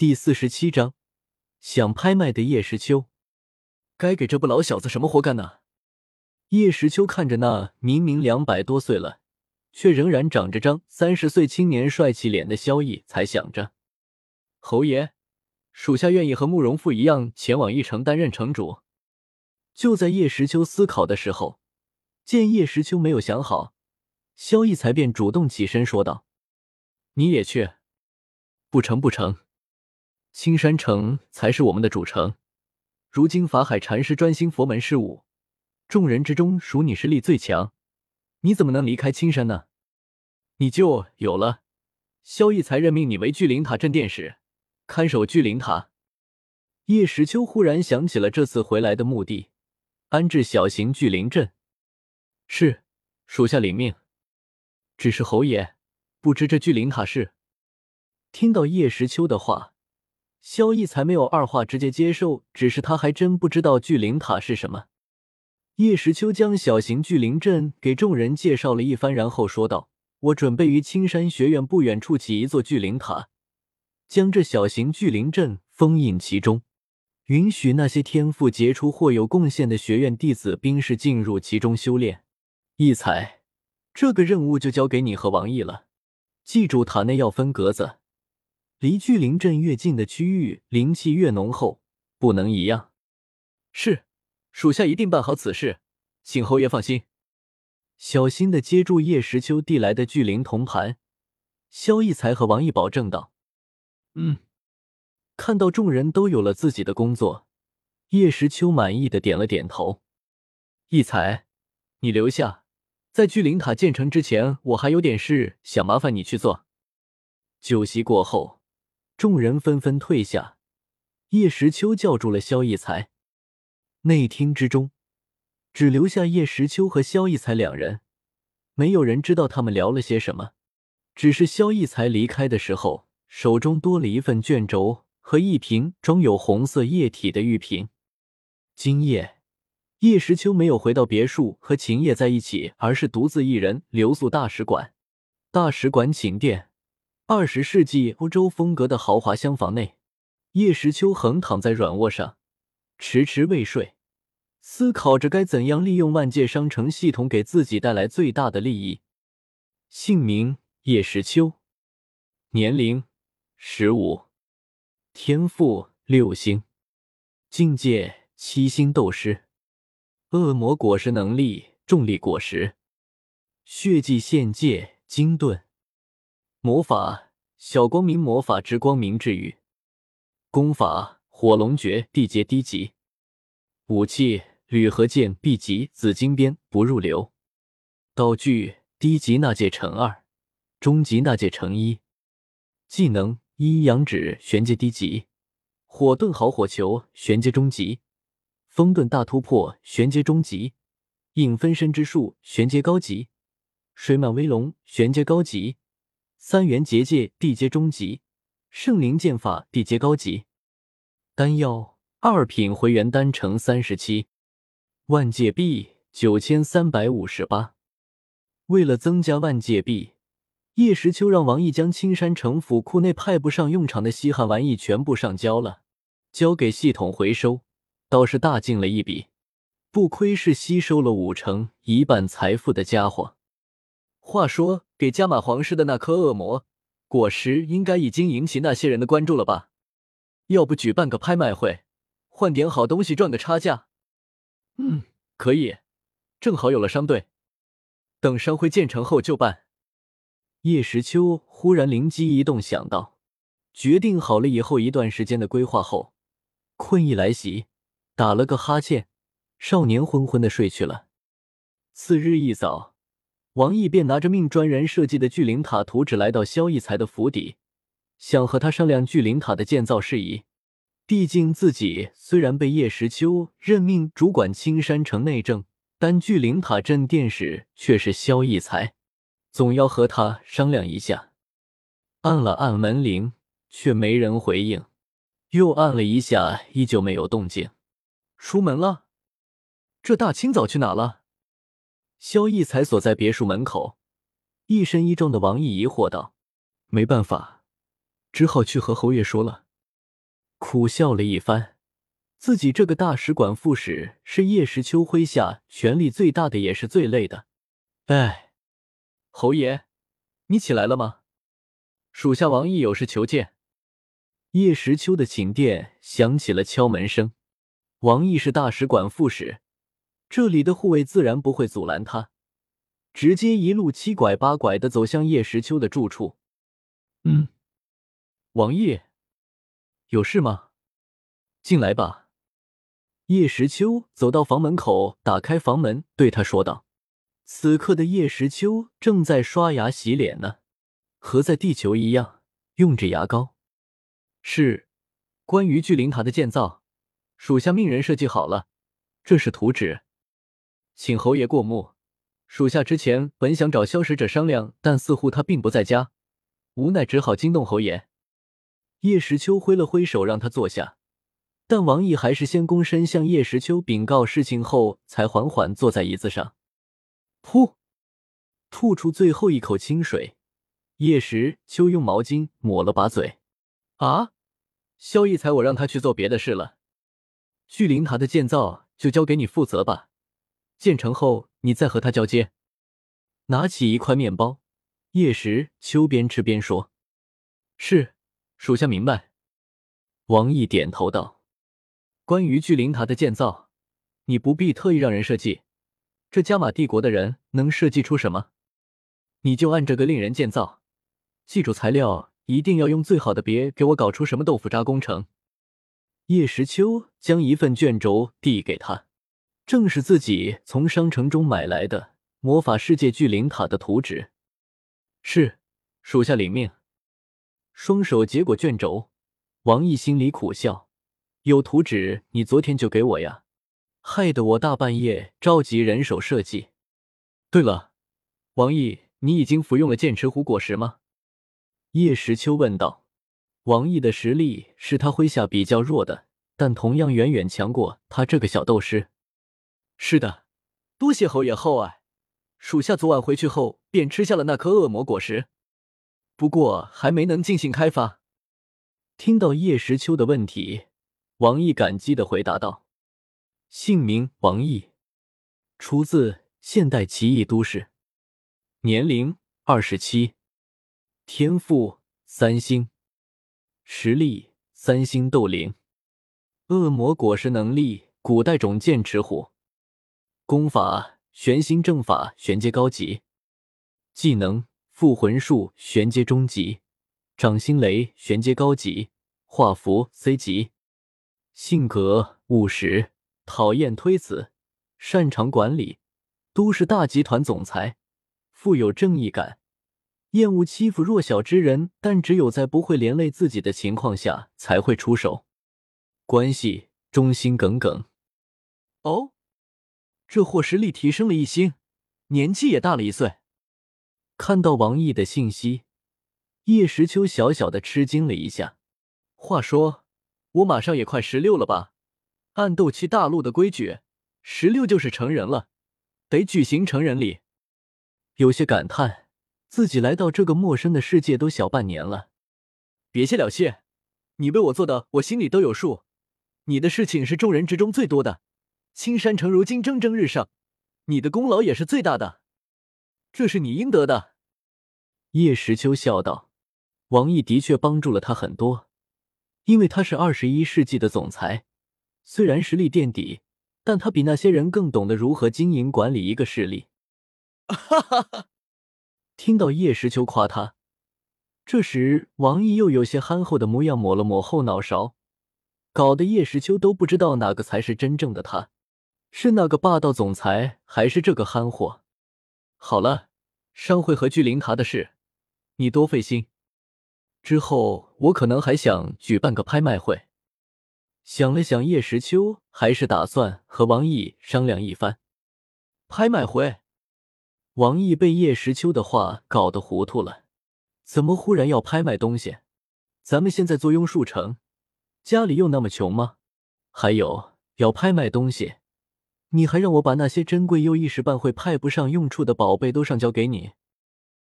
第四十七章，想拍卖的叶时秋，该给这不老小子什么活干呢？叶时秋看着那明明两百多岁了，却仍然长着张三十岁青年帅气脸的萧逸，才想着：侯爷，属下愿意和慕容复一样前往义城担任城主。就在叶时秋思考的时候，见叶时秋没有想好，萧逸才便主动起身说道：“你也去？不成，不成。青山城才是我们的主城。如今法海禅师专心佛门事务。”众人之中，属你实力最强，你怎么能离开青山呢？你就有了。萧逸才任命你为聚灵塔镇殿使，看守聚灵塔。叶时秋忽然想起了这次回来的目的，安置小型聚灵阵。是，属下领命。只是侯爷，不知这聚灵塔是？听到叶时秋的话，萧逸才没有二话，直接接受。只是他还真不知道聚灵塔是什么。叶时秋将小型聚灵阵给众人介绍了一番，然后说道：“我准备于青山学院不远处起一座聚灵塔，将这小型聚灵阵封印其中，允许那些天赋杰出或有贡献的学院弟子、兵士进入其中修炼。逸才，这个任务就交给你和王毅了。记住，塔内要分格子，离聚灵阵越近的区域，灵气越浓厚，不能一样。是。”属下一定办好此事，请侯爷放心。小心的接住叶时秋递来的巨灵铜盘，萧逸才和王毅保证道：“嗯。”看到众人都有了自己的工作，叶时秋满意的点了点头。逸才，你留下，在巨灵塔建成之前，我还有点事想麻烦你去做。酒席过后，众人纷纷退下，叶时秋叫住了萧逸才。内厅之中，只留下叶时秋和萧逸才两人，没有人知道他们聊了些什么。只是萧逸才离开的时候，手中多了一份卷轴和一瓶装有红色液体的玉瓶。今夜，叶时秋没有回到别墅和秦叶在一起，而是独自一人留宿大使馆。大使馆寝殿，二十世纪欧洲风格的豪华厢房内，叶时秋横躺在软卧上。迟迟未睡，思考着该怎样利用万界商城系统给自己带来最大的利益。姓名：叶时秋，年龄：十五，天赋：六星，境界：七星斗师，恶魔果实能力：重力果实，血迹限界：金盾，魔法：小光明魔法之光明治愈，功法。火龙诀地阶低级，武器铝合剑 B 级紫金鞭不入流，道具低级纳戒乘二，中级纳戒乘一，技能一阳指玄阶低级，火遁好火球玄阶中级，风遁大突破玄阶中级，影分身之术玄阶高级，水满威龙玄阶高级，三元结界地阶中级，圣灵剑法地阶高级。丹药二品回元丹乘三十七，万界币九千三百五十八。为了增加万界币，叶时秋让王毅将青山城府库内派不上用场的稀罕玩意全部上交了，交给系统回收，倒是大进了一笔。不亏是吸收了五成一半财富的家伙。话说，给加玛皇室的那颗恶魔果实，应该已经引起那些人的关注了吧？要不举办个拍卖会，换点好东西赚个差价。嗯，可以，正好有了商队，等商会建成后就办。叶时秋忽然灵机一动，想到，决定好了以后一段时间的规划后，困意来袭，打了个哈欠，少年昏昏的睡去了。次日一早，王毅便拿着命专人设计的巨灵塔图纸来到萧逸才的府邸。想和他商量巨灵塔的建造事宜，毕竟自己虽然被叶时秋任命主管青山城内政，但巨灵塔镇殿使却是萧逸才，总要和他商量一下。按了按门铃，却没人回应，又按了一下，依旧没有动静。出门了？这大清早去哪了？萧逸才所在别墅门口，一身一重的王毅疑惑道：“没办法。”只好去和侯爷说了。苦笑了一番。自己这个大使馆副使是叶时秋麾下权力最大的，也是最累的。哎，侯爷，你起来了吗？属下王毅有事求见。叶时秋的寝殿响起了敲门声。王毅是大使馆副使，这里的护卫自然不会阻拦他，直接一路七拐八拐的走向叶时秋的住处。嗯，王爷，有事吗？进来吧。叶时秋走到房门口，打开房门，对他说道：“此刻的叶时秋正在刷牙洗脸呢，和在地球一样，用着牙膏。是关于聚灵塔的建造，属下命人设计好了，这是图纸，请侯爷过目。属下之前本想找消失者商量，但似乎他并不在家，无奈只好惊动侯爷。”叶时秋挥了挥手，让他坐下。但王毅还是先躬身向叶时秋禀告事情后，才缓缓坐在椅子上。噗，吐出最后一口清水。叶时秋用毛巾抹了把嘴。啊，萧逸才，我让他去做别的事了。聚灵塔的建造就交给你负责吧，建成后你再和他交接。拿起一块面包，叶时秋边吃边说：“是，属下明白。”王毅点头道。关于聚灵塔的建造，你不必特意让人设计。这加玛帝国的人能设计出什么，你就按这个令人建造。记住，材料一定要用最好的，别给我搞出什么豆腐渣工程。叶时秋将一份卷轴递给他，正是自己从商城中买来的魔法世界聚灵塔的图纸。是，属下领命。双手接过卷轴，王毅心里苦笑。有图纸，你昨天就给我呀，害得我大半夜召集人手设计。对了，王毅，你已经服用了剑齿虎果实吗？叶时秋问道。王毅的实力是他麾下比较弱的，但同样远远强过他这个小斗师。是的，多谢侯爷厚爱，属下昨晚回去后便吃下了那颗恶魔果实，不过还没能尽兴开发。听到叶时秋的问题。王毅感激的回答道：“姓名王毅，出自现代奇异都市，年龄二十七，天赋三星，实力三星斗灵，恶魔果实能力古代种剑齿虎，功法玄心正法玄阶高级，技能复魂术玄阶中级，掌心雷玄阶高级，画符 C 级。”性格务实，讨厌推辞，擅长管理，都市大集团总裁，富有正义感，厌恶欺负弱小之人，但只有在不会连累自己的情况下才会出手。关系忠心耿耿。哦，这货实力提升了一星，年纪也大了一岁。看到王毅的信息，叶时秋小小的吃惊了一下。话说。我马上也快十六了吧？按斗气大陆的规矩，十六就是成人了，得举行成人礼。有些感叹，自己来到这个陌生的世界都小半年了。别谢了谢，你为我做的，我心里都有数。你的事情是众人之中最多的，青山城如今蒸蒸日上，你的功劳也是最大的，这是你应得的。叶时秋笑道：“王毅的确帮助了他很多。”因为他是二十一世纪的总裁，虽然实力垫底，但他比那些人更懂得如何经营管理一个势力。哈哈哈！听到叶时秋夸他，这时王毅又有些憨厚的模样，抹了抹后脑勺，搞得叶时秋都不知道哪个才是真正的他，是那个霸道总裁，还是这个憨货？好了，商会和聚灵塔的事，你多费心。之后，我可能还想举办个拍卖会。想了想，叶时秋还是打算和王毅商量一番。拍卖会？王毅被叶时秋的话搞得糊涂了。怎么忽然要拍卖东西？咱们现在坐拥数城，家里又那么穷吗？还有要拍卖东西，你还让我把那些珍贵又一时半会派不上用处的宝贝都上交给你？